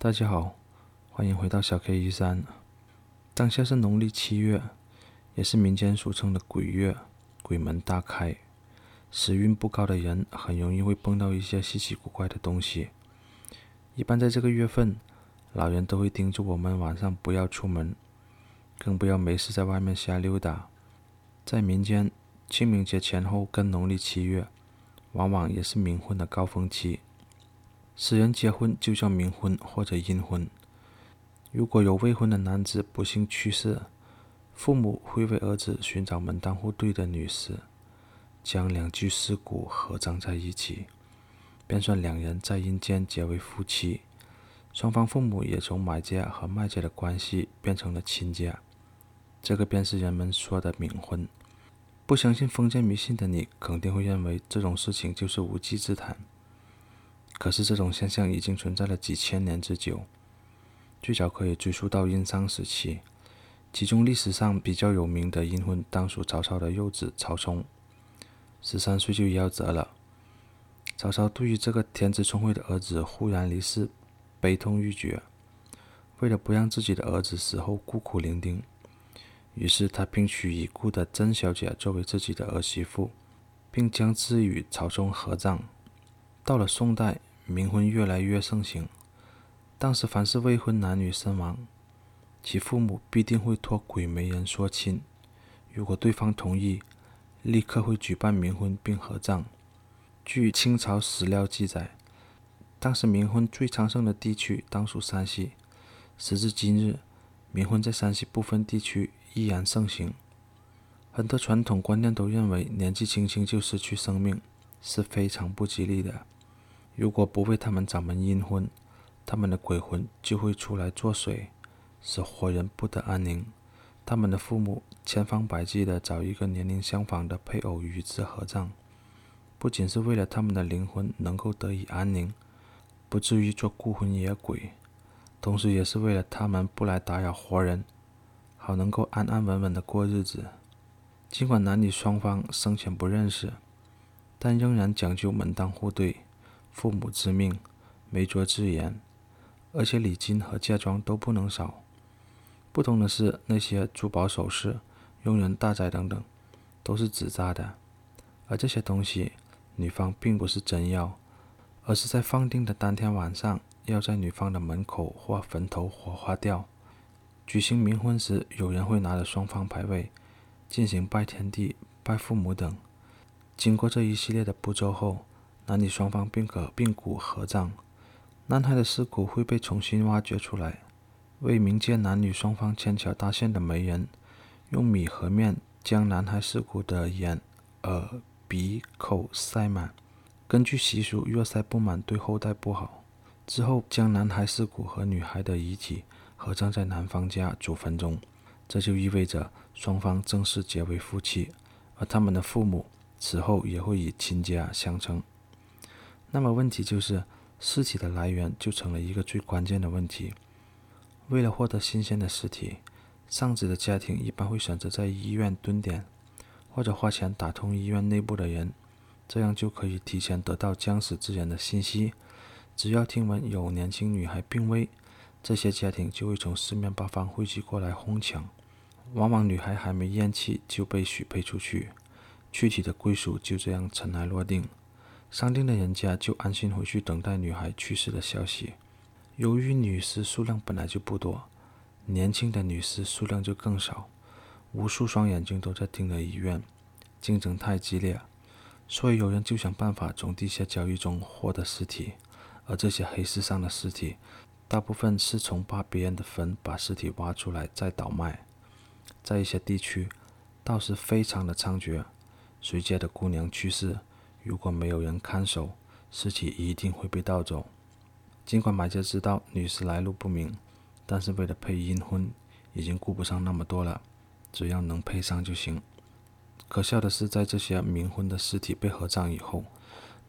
大家好，欢迎回到小 K 一三。当下是农历七月，也是民间俗称的鬼月，鬼门大开。时运不高的人，很容易会碰到一些稀奇古怪的东西。一般在这个月份，老人都会叮嘱我们晚上不要出门，更不要没事在外面瞎溜达。在民间，清明节前后跟农历七月，往往也是冥婚的高峰期。使人结婚就叫冥婚或者阴婚。如果有未婚的男子不幸去世，父母会为儿子寻找门当户对的女士，将两具尸骨合葬在一起，便算两人在阴间结为夫妻。双方父母也从买家和卖家的关系变成了亲家。这个便是人们说的冥婚。不相信封建迷信的你，肯定会认为这种事情就是无稽之谈。可是这种现象已经存在了几千年之久，最早可以追溯到殷商时期。其中历史上比较有名的阴婚，当属曹操的幼子曹冲，十三岁就夭折了。曹操对于这个天资聪慧的儿子忽然离世，悲痛欲绝。为了不让自己的儿子死后孤苦伶仃，于是他聘娶已故的曾小姐作为自己的儿媳妇，并将之与曹冲合葬。到了宋代，冥婚越来越盛行。当时凡是未婚男女身亡，其父母必定会托鬼媒人说亲，如果对方同意，立刻会举办冥婚并合葬。据清朝史料记载，当时冥婚最昌盛的地区当属山西，时至今日，冥婚在山西部分地区依然盛行。很多传统观念都认为，年纪轻轻就失去生命是非常不吉利的。如果不为他们掌门阴婚，他们的鬼魂就会出来作祟，使活人不得安宁。他们的父母千方百计地找一个年龄相仿的配偶与之合葬，不仅是为了他们的灵魂能够得以安宁，不至于做孤魂野鬼。同时，也是为了他们不来打扰活人，好能够安安稳稳的过日子。尽管男女双方生前不认识，但仍然讲究门当户对、父母之命、媒妁之言，而且礼金和嫁妆都不能少。不同的是，那些珠宝首饰、佣人大宅等等，都是纸扎的，而这些东西，女方并不是真要，而是在放定的当天晚上。要在女方的门口或坟头火化掉。举行冥婚时，有人会拿着双方牌位进行拜天地、拜父母等。经过这一系列的步骤后，男女双方便可并骨合葬。男孩的尸骨会被重新挖掘出来，为冥界男女双方牵桥搭线的媒人，用米和面将男孩尸骨的眼、耳、鼻、口塞满。根据习俗，若塞不满，对后代不好。之后，将男孩尸骨和女孩的遗体合葬在男方家祖坟中，这就意味着双方正式结为夫妻，而他们的父母此后也会以亲家相称。那么问题就是，尸体的来源就成了一个最关键的问题。为了获得新鲜的尸体，丧子的家庭一般会选择在医院蹲点，或者花钱打通医院内部的人，这样就可以提前得到将死之人的信息。只要听闻有年轻女孩病危，这些家庭就会从四面八方汇集过来哄抢。往往女孩还没咽气就被许配出去，具体的归属就这样尘埃落定。商定的人家就安心回去等待女孩去世的消息。由于女尸数量本来就不多，年轻的女尸数量就更少，无数双眼睛都在盯着医院，竞争太激烈，所以有人就想办法从地下交易中获得尸体。而这些黑市上的尸体，大部分是从扒别人的坟把尸体挖出来再倒卖。在一些地区，倒是非常的猖獗。谁家的姑娘去世，如果没有人看守，尸体一定会被盗走。尽管买家知道女尸来路不明，但是为了配阴婚，已经顾不上那么多了，只要能配上就行。可笑的是，在这些冥婚的尸体被合葬以后，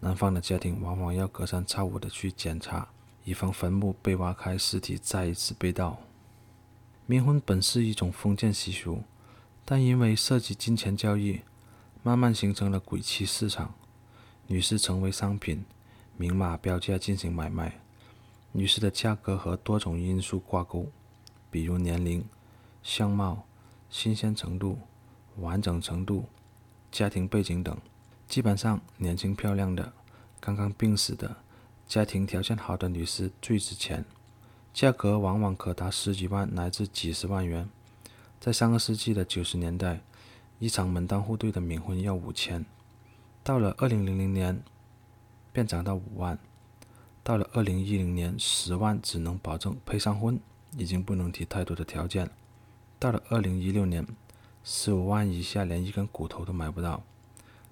男方的家庭往往要隔三差五的去检查，以防坟墓被挖开，尸体再一次被盗。冥婚本是一种封建习俗，但因为涉及金钱交易，慢慢形成了鬼妻市场，女尸成为商品，明码标价进行买卖。女士的价格和多种因素挂钩，比如年龄、相貌、新鲜程度、完整程度、家庭背景等。基本上，年轻漂亮的、刚刚病死的、家庭条件好的女士最值钱，价格往往可达十几万乃至几十万元。在上个世纪的九十年代，一场门当户对的冥婚要五千，到了二零零零年，便涨到五万，到了二零一零年，十万只能保证配上婚，已经不能提太多的条件。到了二零一六年，十五万以下连一根骨头都买不到。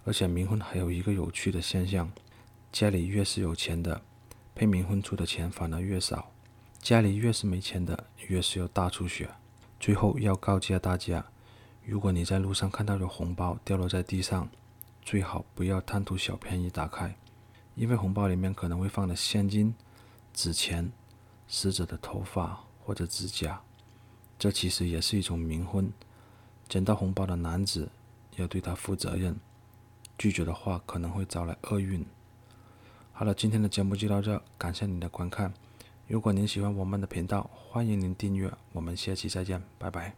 而且冥婚还有一个有趣的现象，家里越是有钱的，配冥婚出的钱反而越少；家里越是没钱的，越是有大出血。最后要告诫大家，如果你在路上看到有红包掉落在地上，最好不要贪图小便宜打开。因为红包里面可能会放的现金、纸钱、死者的头发或者指甲，这其实也是一种冥婚。捡到红包的男子要对他负责任，拒绝的话可能会招来厄运。好了，今天的节目就到这，感谢您的观看。如果您喜欢我们的频道，欢迎您订阅。我们下期再见，拜拜。